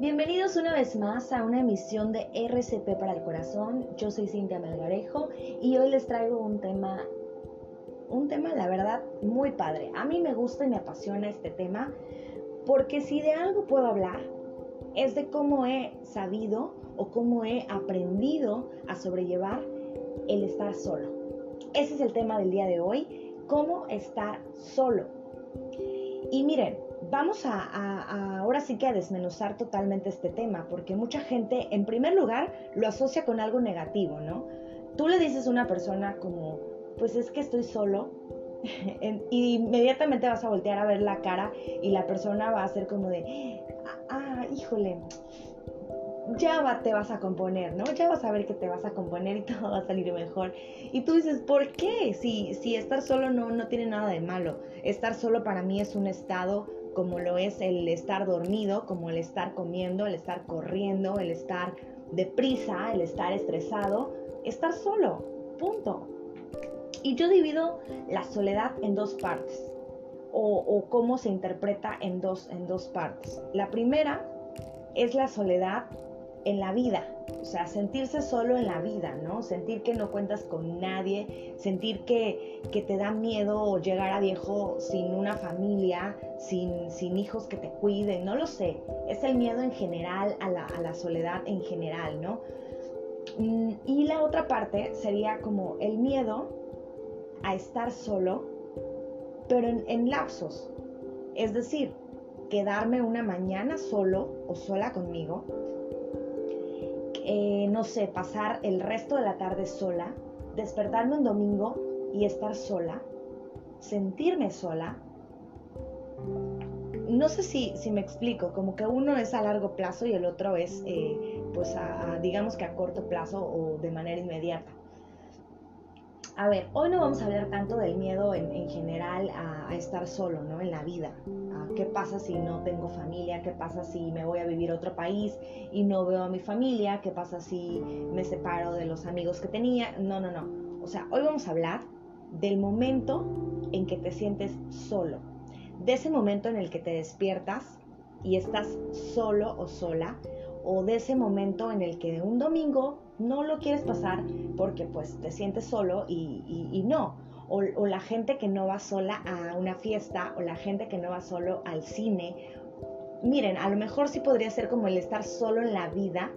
Bienvenidos una vez más a una emisión de RCP para el Corazón. Yo soy Cintia Melgarejo y hoy les traigo un tema, un tema la verdad muy padre. A mí me gusta y me apasiona este tema porque si de algo puedo hablar es de cómo he sabido o cómo he aprendido a sobrellevar el estar solo. Ese es el tema del día de hoy, cómo estar solo. Y miren, vamos a, ahora sí que a desmenuzar totalmente este tema, porque mucha gente, en primer lugar, lo asocia con algo negativo, ¿no? Tú le dices a una persona como, pues es que estoy solo, y inmediatamente vas a voltear a ver la cara y la persona va a ser como de, ah, híjole, ya te vas a componer, ¿no? Ya vas a ver que te vas a componer y todo va a salir mejor. Y tú dices, ¿por qué? Si, si estar solo no, no tiene nada de malo. Estar solo para mí es un estado como lo es el estar dormido, como el estar comiendo, el estar corriendo, el estar deprisa, el estar estresado, estar solo, punto. Y yo divido la soledad en dos partes, o, cómo se interpreta en dos, en dos partes. La primera es la soledad en la vida, o sea, sentirse solo en la vida, ¿no? Sentir que no cuentas con nadie, sentir que, te da miedo llegar a viejo sin una familia, sin, sin, hijos que te cuiden, no lo sé. Es el miedo en general, a la, a la soledad en general, ¿no? Mm, y la otra parte sería como el miedo a estar solo, pero en, lapsos. Es decir, quedarme una mañana solo o sola conmigo eh, no sé, pasar el resto de la tarde sola, despertarme un domingo y estar sola, sentirme sola. No sé si, si me explico, como que uno es a largo plazo y el otro es, eh, pues, digamos que a corto plazo o de manera inmediata. A ver, hoy no vamos a hablar tanto del miedo en, general a, estar solo, ¿no? En la vida. ¿Qué pasa si no tengo familia? ¿Qué pasa si me voy a vivir a otro país y no veo a mi familia? ¿Qué pasa si me separo de los amigos que tenía? No, no, no. O sea, hoy vamos a hablar del momento en que te sientes solo. De ese momento en el que te despiertas y estás solo o sola. O de ese momento en el que un domingo no lo quieres pasar porque pues te sientes solo y, no. O, la gente que no va sola a una fiesta o la gente que no va solo al cine. Miren, a lo mejor sí podría ser como el estar solo en la vida,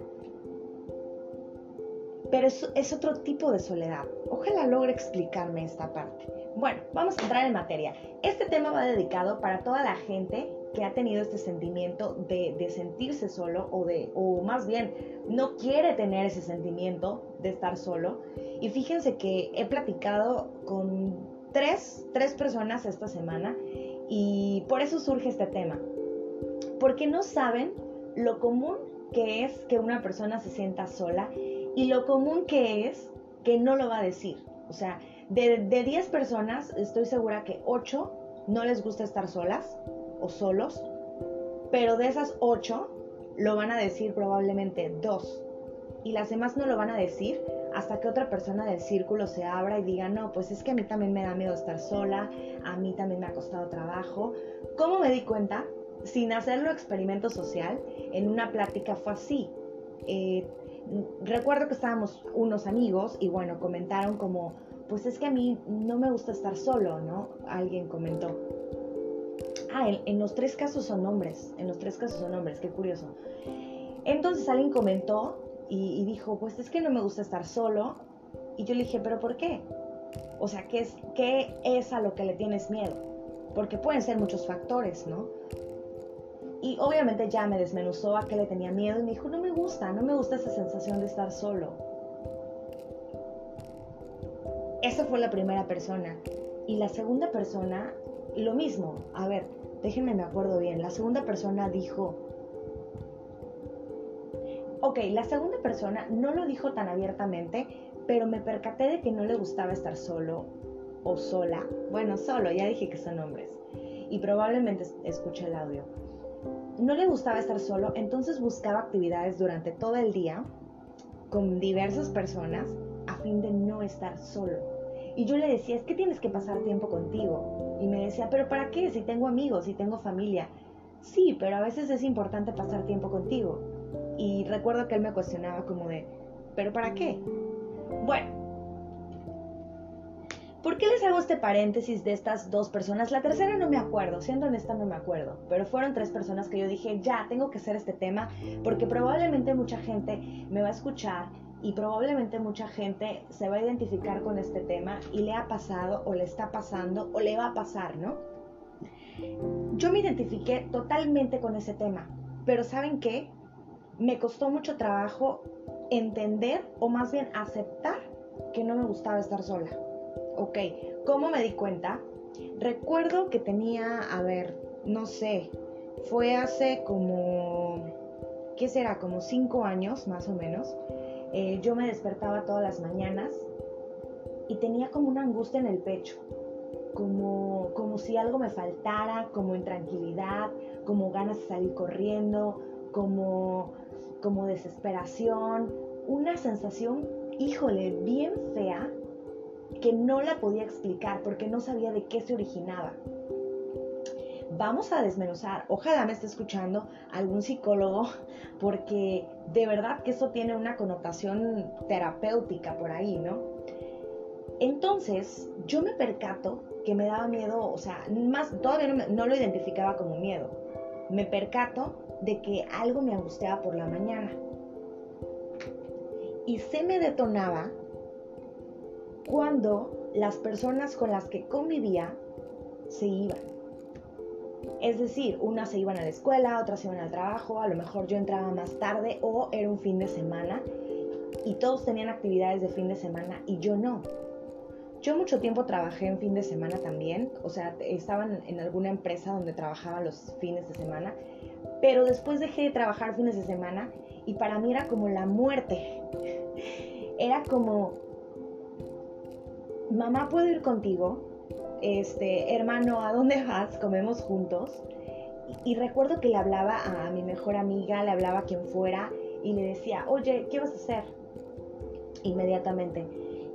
pero es otro tipo de soledad. Ojalá logre explicarme esta parte. Bueno, vamos a entrar en materia. Este tema va dedicado para toda la gente que ha tenido este sentimiento de, sentirse solo o de, o más bien, no quiere tener ese sentimiento de estar solo. Y fíjense que he platicado con tres, tres personas esta semana y por eso surge este tema. Porque no saben lo común que es que una persona se sienta sola y lo común que es que no lo va a decir. O sea, de 10 personas, estoy segura que 8 no les gusta estar solas o solos, pero de esas ocho lo van a decir probablemente dos y las demás no lo van a decir hasta que otra persona del círculo se abra y diga, no, pues es que a mí también me da miedo estar sola, a mí también me ha costado trabajo. ¿Cómo me di cuenta? Sin hacerlo experimento social, en una plática fue así. Eh, recuerdo que estábamos unos amigos y bueno, comentaron como, pues es que a mí no me gusta estar solo, ¿no? Alguien comentó. Ah, en, los tres casos son hombres, en los tres casos son hombres, qué curioso. Entonces alguien comentó y, dijo, pues es que no me gusta estar solo. Y yo le dije, pero ¿por qué? O sea, ¿qué es, ¿qué es a lo que le tienes miedo? Porque pueden ser muchos factores, ¿no? Y obviamente ya me desmenuzó a qué le tenía miedo y me dijo, no me gusta, no me gusta esa sensación de estar solo. Esa fue la primera persona. Y la segunda persona, lo mismo. A ver, déjenme me acuerdo bien, la segunda persona dijo, ok, la segunda persona no lo dijo tan abiertamente, pero me percaté de que no le gustaba estar solo o sola. Bueno, solo, ya dije que son hombres. Y probablemente escuché el audio. No le gustaba estar solo, entonces buscaba actividades durante todo el día con diversas personas a fin de no estar solo. Y yo le decía, es que tienes que pasar tiempo contigo. Y me decía, pero ¿para qué? Si tengo amigos, si tengo familia. Sí, pero a veces es importante pasar tiempo contigo. Y recuerdo que él me cuestionaba como de, ¿pero para qué? Bueno, ¿Por qué les hago este paréntesis de estas dos personas? La tercera no me acuerdo, siendo honesta no me acuerdo, pero fueron tres personas que yo dije, ya, tengo que hacer este tema, porque probablemente mucha gente me va a escuchar y probablemente mucha gente se va a identificar con este tema y le ha pasado o le está pasando o le va a pasar, ¿no? Yo me identifiqué totalmente con ese tema, pero ¿saben qué? Me costó mucho trabajo entender o más bien aceptar que no me gustaba estar sola. Ok, ¿cómo me di cuenta? Recuerdo que tenía, a ver, no sé, fue hace como, ¿qué será? Como cinco años más o menos. Eh, yo me despertaba todas las mañanas y tenía como una angustia en el pecho, como, como si algo me faltara, como intranquilidad, como ganas de salir corriendo, como, como desesperación, una sensación, híjole, bien fea que no la podía explicar porque no sabía de qué se originaba. Vamos a desmenuzar, ojalá me esté escuchando algún psicólogo, porque de verdad que eso tiene una connotación terapéutica por ahí, ¿no? Entonces, yo me percato que me daba miedo, o sea, más, todavía no, no lo identificaba como miedo. Me percato de que algo me angustiaba por la mañana. Y se me detonaba cuando las personas con las que convivía se iban. Es decir, unas se iban a la escuela, otras se iban al trabajo, a lo mejor yo entraba más tarde o era un fin de semana y todos tenían actividades de fin de semana y yo no. Yo mucho tiempo trabajé en fin de semana también, o sea, estaban en alguna empresa donde trabajaba los fines de semana, pero después dejé de trabajar fines de semana y para mí era como la muerte. Era como mamá, ¿puedo ir contigo? Este, hermano, ¿a dónde vas? Comemos juntos. Y, recuerdo que le hablaba a mi mejor amiga, le hablaba a quien fuera y le decía, oye, ¿qué vas a hacer? Inmediatamente.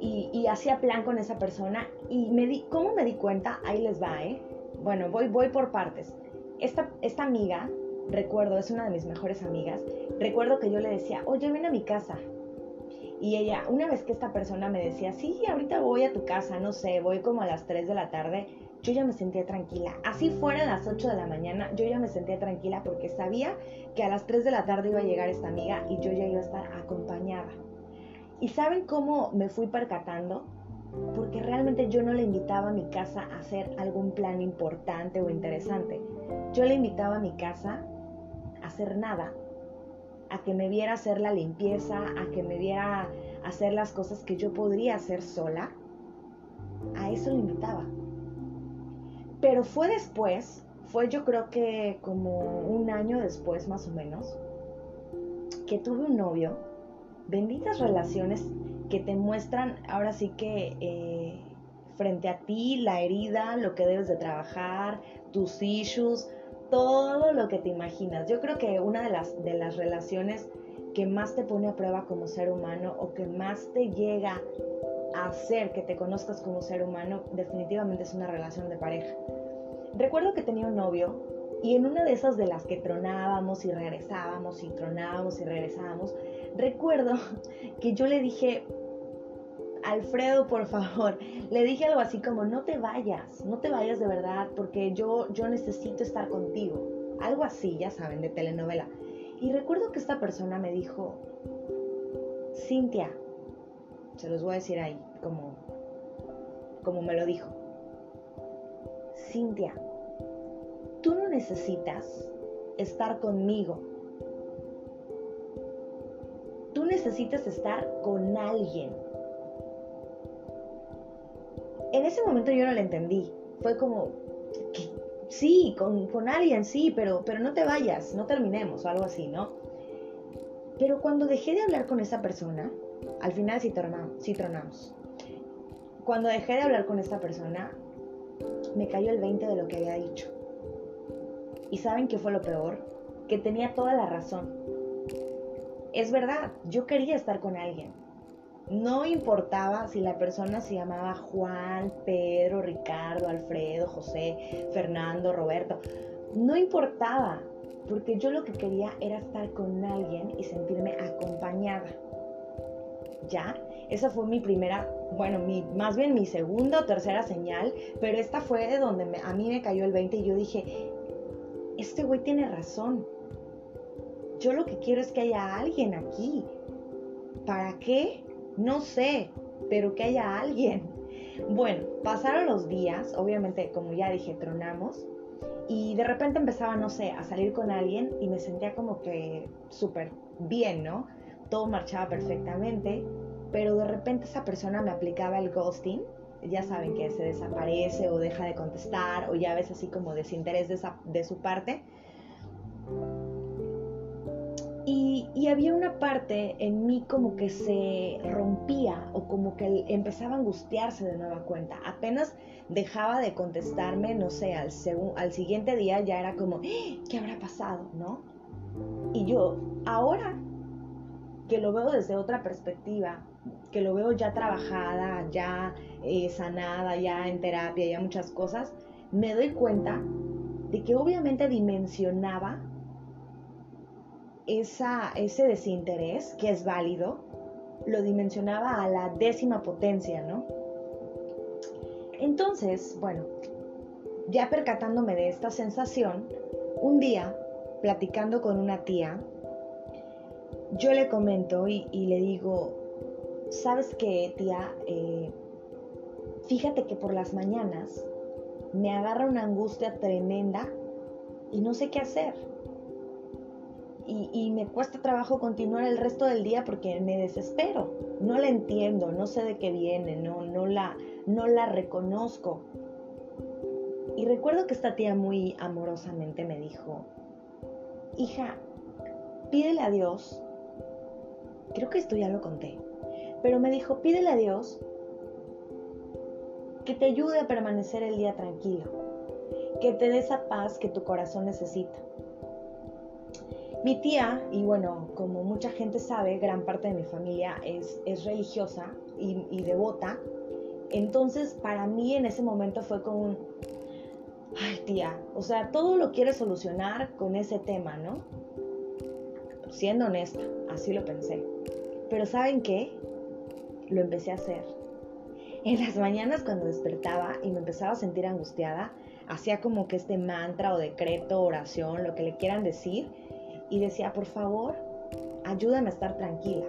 Y, hacía plan con esa persona y me di, ¿cómo me di cuenta? Ahí les va, ¿eh? Bueno, voy, voy por partes. Esta, esta amiga, recuerdo, es una de mis mejores amigas, recuerdo que yo le decía, oye, ven a mi casa, y ella, una vez que esta persona me decía, sí, ahorita voy a tu casa, no sé, voy como a las 3 de la tarde, yo ya me sentía tranquila. Así fueran las 8 de la mañana, yo ya me sentía tranquila porque sabía que a las 3 de la tarde iba a llegar esta amiga y yo ya iba a estar acompañada. ¿Y saben cómo me fui percatando? Porque realmente yo no le invitaba a mi casa a hacer algún plan importante o interesante. Yo le invitaba a mi casa a hacer nada, a que me viera hacer la limpieza, a que me viera hacer las cosas que yo podría hacer sola, a eso le invitaba. Pero fue después, fue yo creo que como un año después más o menos, que tuve un novio, benditas relaciones que te muestran ahora sí que eh, frente a ti la herida, lo que debes de trabajar, tus issues, todo lo que te imaginas. Yo creo que una de las, de las relaciones que más te pone a prueba como ser humano o que más te llega a hacer que te conozcas como ser humano, definitivamente es una relación de pareja. Recuerdo que tenía un novio y en una de esas de las que tronábamos y regresábamos y tronábamos y regresábamos, recuerdo que yo le dije, Alfredo, por favor, le dije algo así como, no te vayas, no te vayas de verdad, porque yo, yo necesito estar contigo. Algo así, ya saben, de telenovela. Y recuerdo que esta persona me dijo, Cintia, se los voy a decir ahí, como, como me lo dijo. Cintia, tú no necesitas estar conmigo. Tú necesitas estar con alguien ese momento yo no lo entendí. Fue como, sí, con, alguien, sí, pero, pero no te vayas, no terminemos o algo así, ¿no? Pero cuando dejé de hablar con esa persona, al final sí tronamos, sí tronamos. Cuando dejé de hablar con esta persona, me cayó el 20 de lo que había dicho. ¿Y saben qué fue lo peor? Que tenía toda la razón. es verdad, yo quería estar con alguien. No importaba si la persona se llamaba Juan, Pedro, Ricardo, Alfredo, José, Fernando, Roberto. No importaba, porque yo lo que quería era estar con alguien y sentirme acompañada. ¿Ya? Esa fue mi primera, bueno, mi, más bien mi segunda o tercera señal, pero esta fue de donde a mí me cayó el 20 y yo dije, este güey tiene razón. Yo lo que quiero es que haya alguien aquí. ¿Para qué? No sé, pero que haya alguien. Bueno, pasaron los días, obviamente como ya dije, tronamos. Y de repente empezaba, no sé, a salir con alguien y me sentía como que súper bien, ¿no? Todo marchaba perfectamente, pero de repente esa persona me aplicaba el ghosting. Ya saben que se desaparece o deja de contestar o ya ves así como desinterés de, de su parte. Y, había una parte en mí como que se rompía o como que empezaba a angustiarse de nueva cuenta. Apenas dejaba de contestarme, no sé, al, al siguiente día ya era como, ¡Ah! ¿qué habrá pasado? ¿No? Y yo, ahora que lo veo desde otra perspectiva, que lo veo ya trabajada, ya eh, sanada, ya en terapia, ya muchas cosas, me doy cuenta de que obviamente dimensionaba esa, ese desinterés, que es válido, lo dimensionaba a la décima potencia, ¿no? Entonces, bueno, ya percatándome de esta sensación, un día, platicando con una tía, yo le comento y, le digo, ¿sabes qué, tía? Eh, fíjate que por las mañanas me agarra una angustia tremenda y no sé qué hacer y, me cuesta trabajo continuar el resto del día porque me desespero. No la entiendo, no sé de qué viene, no, no, la, no la reconozco. Y recuerdo que esta tía muy amorosamente me dijo, hija, pídele a Dios, creo que esto ya lo conté, pero me dijo, pídele a Dios que te ayude a permanecer el día tranquilo, que te dé esa paz que tu corazón necesita. Mi tía, y bueno, como mucha gente sabe, gran parte de mi familia es, es religiosa y, devota. Entonces, para mí en ese momento fue como un, ay tía, o sea, todo lo quiere solucionar con ese tema, ¿no? Siendo honesta, así lo pensé. Pero ¿saben qué? Lo empecé a hacer. En las mañanas cuando despertaba y me empezaba a sentir angustiada, hacía como que este mantra o decreto, oración, lo que le quieran decir, y decía, por favor, ayúdame a estar tranquila,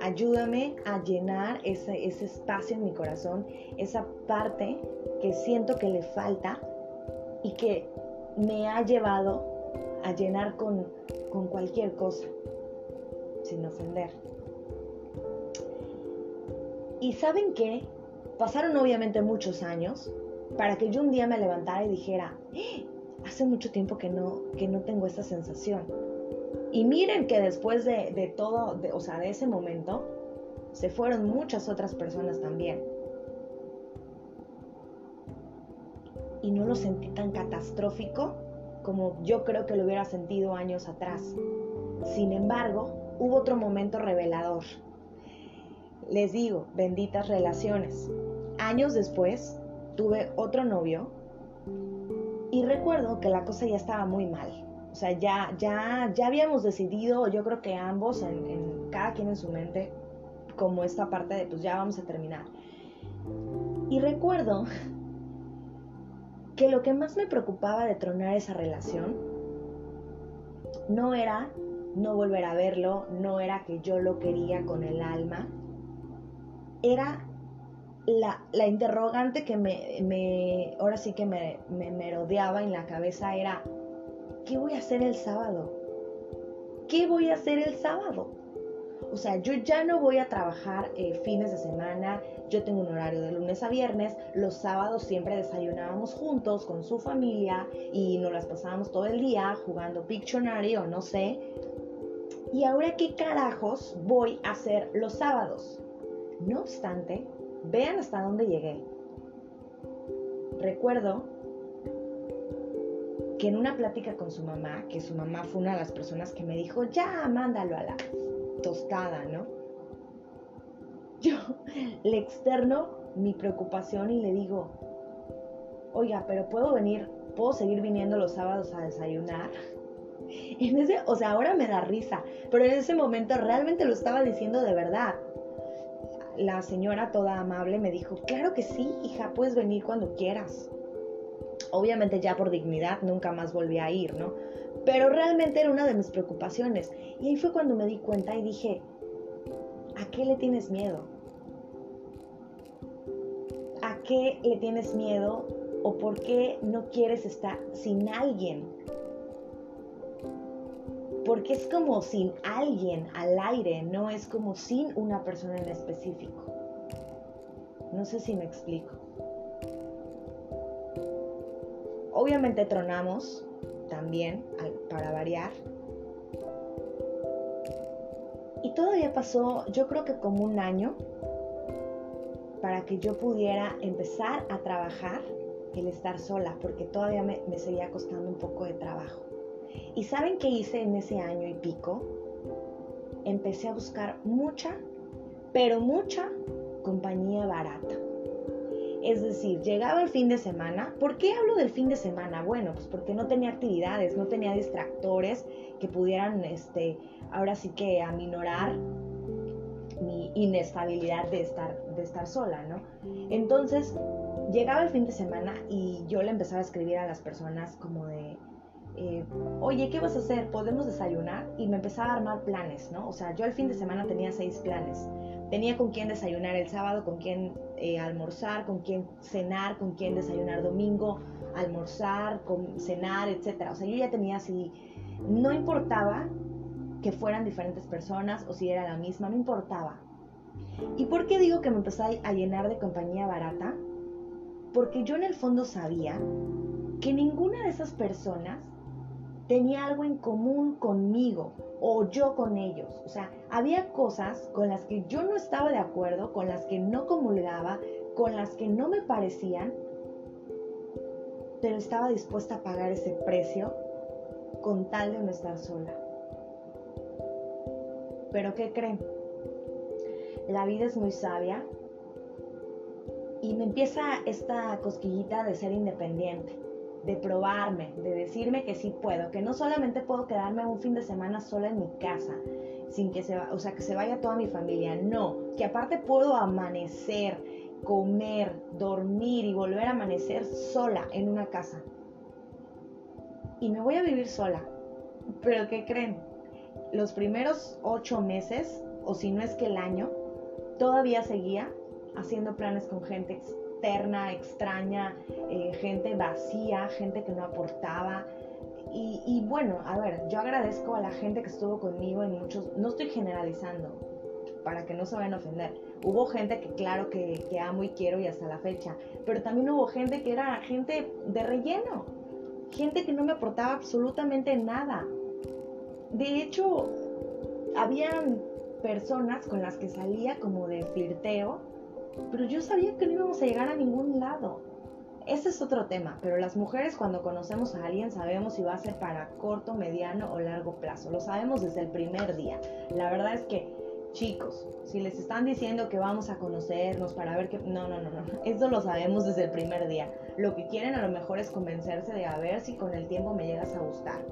ayúdame a llenar ese, espacio en mi corazón, esa parte que siento que le falta y que me ha llevado a llenar con, con cualquier cosa, sin ofender. Y saben qué? Pasaron obviamente muchos años para que yo un día me levantara y dijera, ¡Eh! hace mucho tiempo que no, que no tengo esta sensación. Y miren que después de, todo, o sea, de ese momento, se fueron muchas otras personas también. Y no lo sentí tan catastrófico como yo creo que lo hubiera sentido años atrás. Sin embargo, hubo otro momento revelador. Les digo, benditas relaciones. Años después, tuve otro novio y recuerdo que la cosa ya estaba muy mal. O sea, ya, ya, ya habíamos decidido, yo creo que ambos, en, cada quien en su mente, como esta parte de, pues ya vamos a terminar. Y recuerdo que lo que más me preocupaba de tronar esa relación no era no volver a verlo, no era que yo lo quería con el alma, era la, la interrogante que me, me, ahora sí que me, me, me rodeaba en la cabeza era, ¿qué voy a hacer el sábado? ¿Qué voy a hacer el sábado? O sea, yo ya no voy a trabajar eh, fines de semana, yo tengo un horario de lunes a viernes, los sábados siempre desayunábamos juntos con su familia y nos las pasábamos todo el día jugando Pictionary o no sé. ¿Y ahora qué carajos voy a hacer los sábados? No obstante, vean hasta dónde llegué. Recuerdo que en una plática con su mamá, que su mamá fue una de las personas que me dijo, ya, mándalo a la... tostada, ¿no? Yo le externo mi preocupación y le digo, oiga, pero puedo venir, puedo seguir viniendo los sábados a desayunar. En ese, o sea, ahora me da risa, pero en ese momento realmente lo estaba diciendo de verdad. La señora toda amable me dijo, claro que sí, hija, puedes venir cuando quieras. Obviamente ya por dignidad nunca más volví a ir, ¿no? Pero realmente era una de mis preocupaciones. Y ahí fue cuando me di cuenta y dije, ¿a qué le tienes miedo? ¿A qué le tienes miedo o por qué no quieres estar sin alguien? Porque es como sin alguien al aire, no es como sin una persona en específico. No sé si me explico. Obviamente tronamos también, para variar. Y todavía pasó, yo creo que como un año, para que yo pudiera empezar a trabajar el estar sola, porque todavía me, me seguía costando un poco de trabajo. ¿Y saben qué hice en ese año y pico? Empecé a buscar mucha, pero mucha compañía barata. Es decir, llegaba el fin de semana. ¿Por qué hablo del fin de semana? Bueno, pues porque no tenía actividades, no tenía distractores que pudieran, este, ahora sí que aminorar mi inestabilidad de estar, de estar sola, ¿no? Entonces, llegaba el fin de semana y yo le empezaba a escribir a las personas como de, eh, oye, ¿qué vas a hacer? ¿Podemos desayunar? Y me empezaba a armar planes, ¿no? O sea, yo el fin de semana tenía seis planes. Tenía con quién desayunar el sábado, con quién eh, almorzar, con quién cenar, con quién desayunar domingo, almorzar, con, cenar, etc. O sea, yo ya tenía así, no importaba que fueran diferentes personas o si era la misma, no importaba. ¿Y por qué digo que me empecé a llenar de compañía barata? Porque yo en el fondo sabía que ninguna de esas personas tenía algo en común conmigo o yo con ellos. O sea, había cosas con las que yo no estaba de acuerdo, con las que no comulgaba, con las que no me parecían, pero estaba dispuesta a pagar ese precio con tal de no estar sola. Pero ¿qué creen? La vida es muy sabia y me empieza esta cosquillita de ser independiente de probarme, de decirme que sí puedo, que no solamente puedo quedarme un fin de semana sola en mi casa, sin que se, o sea, que se vaya toda mi familia, no, que aparte puedo amanecer, comer, dormir y volver a amanecer sola en una casa. Y me voy a vivir sola. Pero ¿qué creen? Los primeros ocho meses, o si no es que el año, todavía seguía haciendo planes con gente externa, extraña, eh, gente vacía, gente que no aportaba. Y, bueno, a ver, yo agradezco a la gente que estuvo conmigo en muchos, no estoy generalizando, para que no se vayan a ofender. Hubo gente que claro que, que amo y quiero y hasta la fecha, pero también hubo gente que era gente de relleno, gente que no me aportaba absolutamente nada. De hecho, habían personas con las que salía como de flirteo pero yo sabía que no íbamos a llegar a ningún lado. Ese es otro tema, pero las mujeres cuando conocemos a alguien sabemos si va a ser para corto, mediano o largo plazo. Lo sabemos desde el primer día. La verdad es que, chicos, si les están diciendo que vamos a conocernos para ver que... No, no, no, no. Eso lo sabemos desde el primer día. Lo que quieren a lo mejor es convencerse de a ver si con el tiempo me llegas a gustar.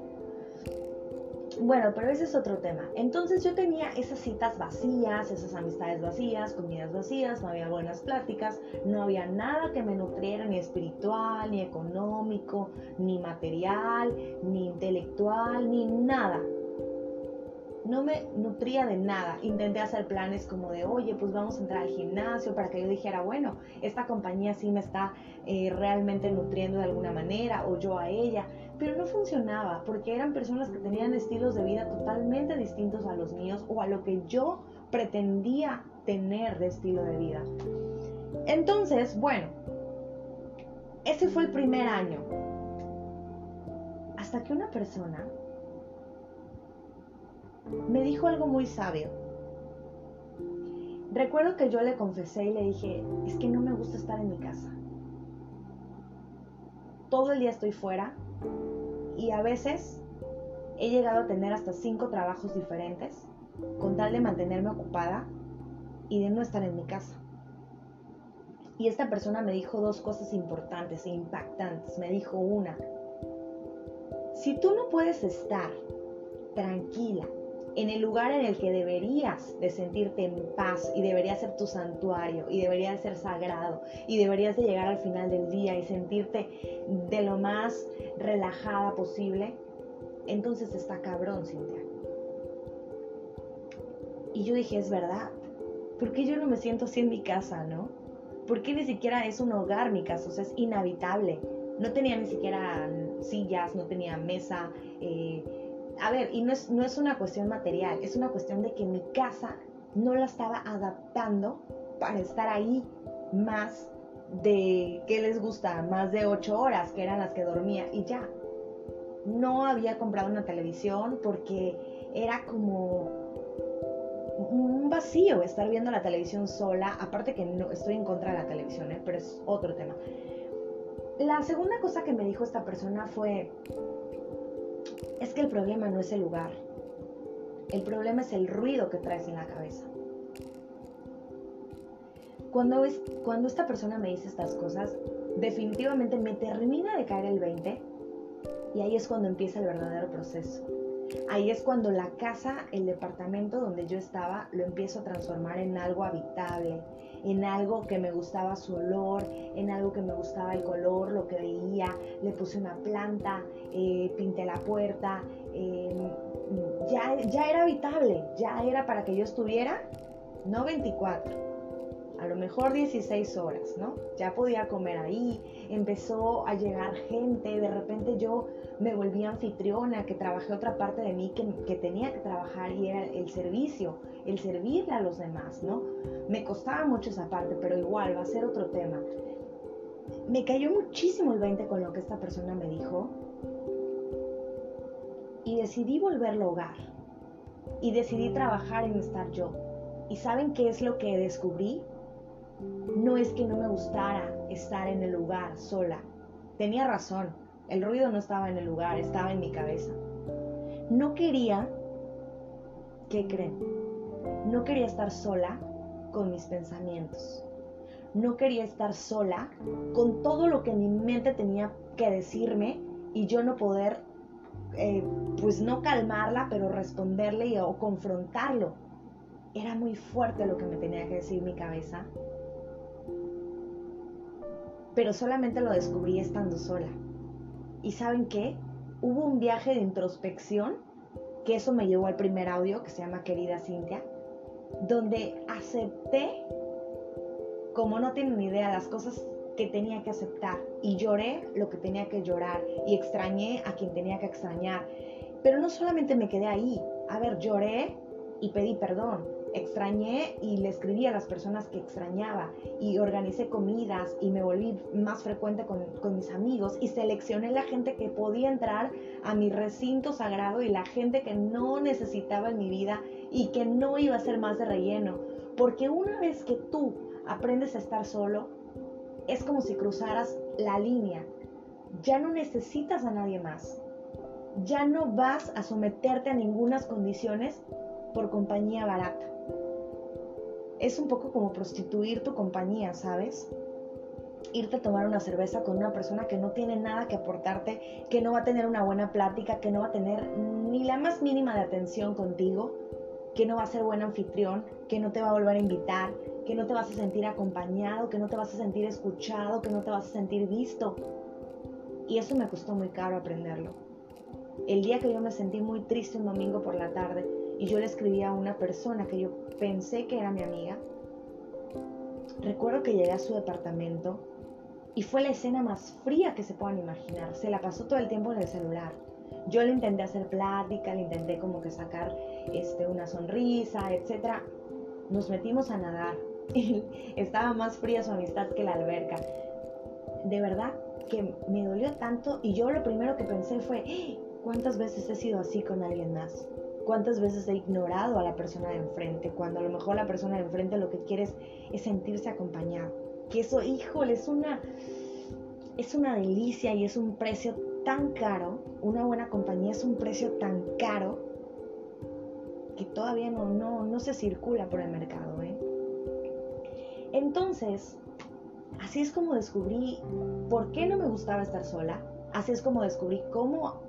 Bueno, pero ese es otro tema. Entonces yo tenía esas citas vacías, esas amistades vacías, comidas vacías, no había buenas pláticas, no había nada que me nutriera ni espiritual, ni económico, ni material, ni intelectual, ni nada. No me nutría de nada. Intenté hacer planes como de, oye, pues vamos a entrar al gimnasio para que yo dijera, bueno, esta compañía sí me está eh, realmente nutriendo de alguna manera, o yo a ella pero no funcionaba porque eran personas que tenían estilos de vida totalmente distintos a los míos o a lo que yo pretendía tener de estilo de vida. Entonces, bueno, ese fue el primer año. Hasta que una persona me dijo algo muy sabio. Recuerdo que yo le confesé y le dije, es que no me gusta estar en mi casa. Todo el día estoy fuera, y a veces he llegado a tener hasta cinco trabajos diferentes con tal de mantenerme ocupada y de no estar en mi casa. Y esta persona me dijo dos cosas importantes e impactantes. Me dijo una, si tú no puedes estar tranquila en el lugar en el que deberías de sentirte en paz y debería ser tu santuario y debería de ser sagrado y deberías de llegar al final del día y sentirte de lo más relajada posible, entonces está cabrón, Cintia. Y yo dije, es verdad. ¿Por qué yo no me siento así en mi casa, no? ¿Por qué ni siquiera es un hogar mi casa? O sea, es inhabitable. No tenía ni siquiera sillas, no tenía mesa. Eh, a ver, y no es, no es una cuestión material, es una cuestión de que mi casa no la estaba adaptando para estar ahí más de, ¿qué les gusta? Más de ocho horas, que eran las que dormía, y ya. No había comprado una televisión porque era como un vacío estar viendo la televisión sola, aparte que no estoy en contra de la televisión, ¿eh? pero es otro tema. La segunda cosa que me dijo esta persona fue, es que el problema no es el lugar, el problema es el ruido que traes en la cabeza. Cuando, es, cuando esta persona me dice estas cosas, definitivamente me termina de caer el 20 y ahí es cuando empieza el verdadero proceso. Ahí es cuando la casa, el departamento donde yo estaba, lo empiezo a transformar en algo habitable, en algo que me gustaba su olor, en algo que me gustaba el color, lo que veía, le puse una planta, eh, pinté la puerta, em, ya, ya era habitable, ya era para que yo estuviera, no 24, a lo mejor 16 horas, ¿no? Ya podía comer ahí, empezó a llegar gente, de repente yo me volví anfitriona, que trabajé otra parte de mí que, tenía que trabajar y era el servicio, el servirle a los demás, ¿no? Me costaba mucho esa parte, pero igual va a ser otro tema. Me cayó muchísimo el 20 con lo que esta persona me dijo y decidí volverlo hogar y decidí trabajar en estar yo. ¿Y saben qué es lo que descubrí? No es que no me gustara estar en el lugar sola. Tenía razón. El ruido no estaba en el lugar, estaba en mi cabeza. No quería, ¿qué creen? No quería estar sola con mis pensamientos. No quería estar sola con todo lo que mi mente tenía que decirme y yo no poder, eh, pues no calmarla, pero responderle o confrontarlo. Era muy fuerte lo que me tenía que decir mi cabeza pero solamente lo descubrí estando sola. ¿Y saben qué? Hubo un viaje de introspección, que eso me llevó al primer audio, que se llama Querida Cintia, donde acepté, como no tienen idea, las cosas que tenía que aceptar y lloré lo que tenía que llorar y extrañé a quien tenía que extrañar. Pero no solamente me quedé ahí, a ver, lloré y pedí perdón, extrañé y le escribí a las personas que extrañaba y organicé comidas y me volví más frecuente con, con, mis amigos y seleccioné la gente que podía entrar a mi recinto sagrado y la gente que no necesitaba en mi vida y que no iba a ser más de relleno. Porque una vez que tú aprendes a estar solo, es como si cruzaras la línea. Ya no necesitas a nadie más. Ya no vas a someterte a ninguna condiciones por compañía barata es un poco como prostituir tu compañía, ¿sabes? Irte a tomar una cerveza con una persona que no tiene nada que aportarte, que no va a tener una buena plática, que no va a tener ni la más mínima de atención contigo, que no va a ser buen anfitrión, que no te va a volver a invitar, que no te vas a sentir acompañado, que no te vas a sentir escuchado, que no te vas a sentir visto. Y eso me costó muy caro aprenderlo. El día que yo me sentí muy triste un domingo por la tarde, y yo le escribí a una persona que yo pensé que era mi amiga. Recuerdo que llegué a su departamento y fue la escena más fría que se puedan imaginar. Se la pasó todo el tiempo en el celular. Yo le intenté hacer plática, le intenté como que sacar este, una sonrisa, etc. Nos metimos a nadar. Estaba más fría su amistad que la alberca. De verdad que me dolió tanto y yo lo primero que pensé fue, ¡Ah! ¿cuántas veces he sido así con alguien más? ¿Cuántas veces he ignorado a la persona de enfrente cuando a lo mejor la persona de enfrente lo que quiere es, sentirse acompañado? Que eso, híjole, es una, es una delicia y es un precio tan caro. Una buena compañía es un precio tan caro que todavía no, no, no se circula por el mercado. ¿eh? Entonces, así es como descubrí por qué no me gustaba estar sola, así es como descubrí cómo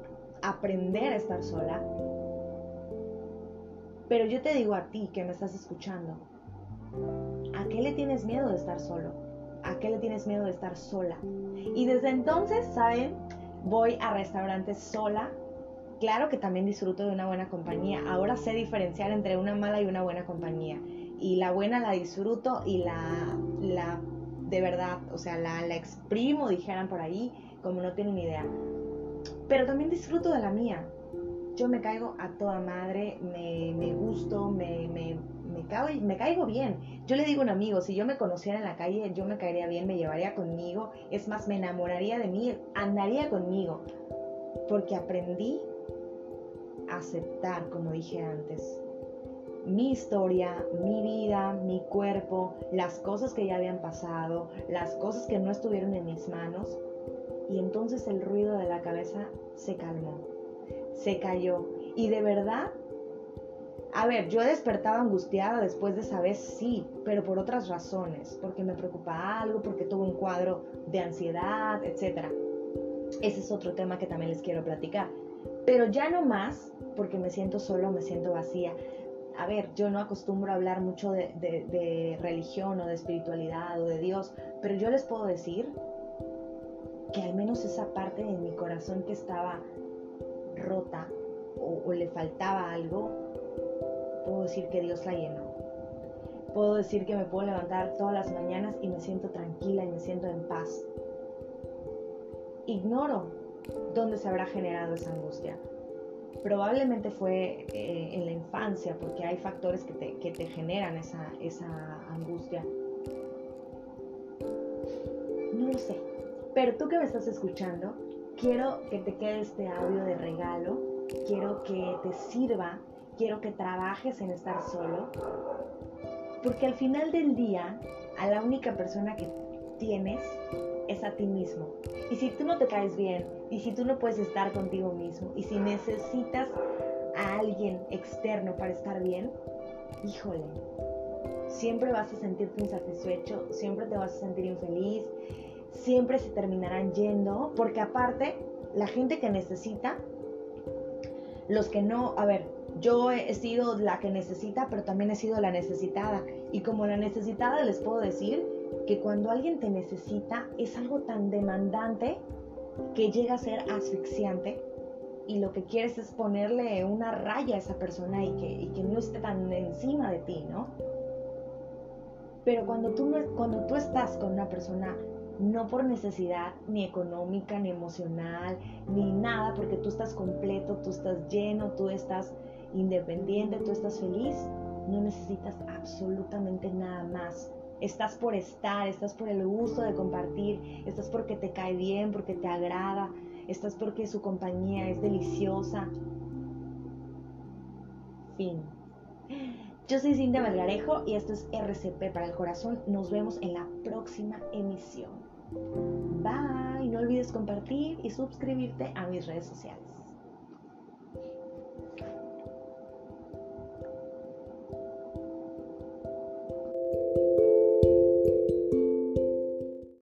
aprender a estar sola. Pero yo te digo a ti que me estás escuchando, ¿a qué le tienes miedo de estar solo? ¿A qué le tienes miedo de estar sola? Y desde entonces, ¿saben? Voy a restaurantes sola. Claro que también disfruto de una buena compañía. Ahora sé diferenciar entre una mala y una buena compañía. Y la buena la disfruto y la, la de verdad, o sea, la, la exprimo, dijeran por ahí, como no tienen idea. Pero también disfruto de la mía. Yo me caigo a toda madre, me, me gusto, me, me, me, caigo, me caigo bien. Yo le digo a un amigo, si yo me conociera en la calle, yo me caería bien, me llevaría conmigo. Es más, me enamoraría de mí, andaría conmigo. Porque aprendí a aceptar, como dije antes, mi historia, mi vida, mi cuerpo, las cosas que ya habían pasado, las cosas que no estuvieron en mis manos. Y entonces el ruido de la cabeza se calmó, se cayó. Y de verdad, a ver, yo despertaba angustiada después de esa vez, sí, pero por otras razones, porque me preocupaba algo, porque tuve un cuadro de ansiedad, etc. Ese es otro tema que también les quiero platicar. Pero ya no más, porque me siento solo, me siento vacía a ver, yo no acostumbro a hablar mucho de, religión o de espiritualidad o de Dios, pero yo les puedo decir que al menos esa parte de mi corazón que estaba rota o, le faltaba algo, puedo decir que Dios la llenó. Puedo decir que me puedo levantar todas las mañanas y me siento tranquila y me siento en paz. Ignoro dónde se habrá generado esa angustia probablemente fue eh, en la infancia, porque hay factores que te, que te generan esa, esa angustia. No lo sé. Pero tú que me estás escuchando, quiero que te quede este audio de regalo, quiero que te sirva, quiero que trabajes en estar solo, porque al final del día, a la única persona que tienes es a ti mismo. Y si tú no te caes bien, y si tú no puedes estar contigo mismo, y si necesitas a alguien externo para estar bien, híjole, siempre vas a sentirte insatisfecho, siempre te vas a sentir infeliz, siempre se terminarán yendo, porque aparte, la gente que necesita, los que no, a ver, yo he sido la que necesita, pero también he sido la necesitada. Y como la necesitada les puedo decir que cuando alguien te necesita es algo tan demandante que llega a ser asfixiante y lo que quieres es ponerle una raya a esa persona y que, que no esté tan encima de ti, ¿no? Pero cuando tú, cuando tú estás con una persona, no por necesidad ni económica, ni emocional, ni nada, porque tú estás completo, tú estás lleno, tú estás independiente, tú estás feliz, no necesitas absolutamente nada más estás por estar, estás por el gusto de compartir, estás porque te cae bien, porque te agrada, estás porque su compañía es deliciosa. Fin. Yo soy Cintia Melgarejo y esto es RCP para el corazón. Nos vemos en la próxima emisión. Bye. No olvides compartir y suscribirte a mis redes sociales.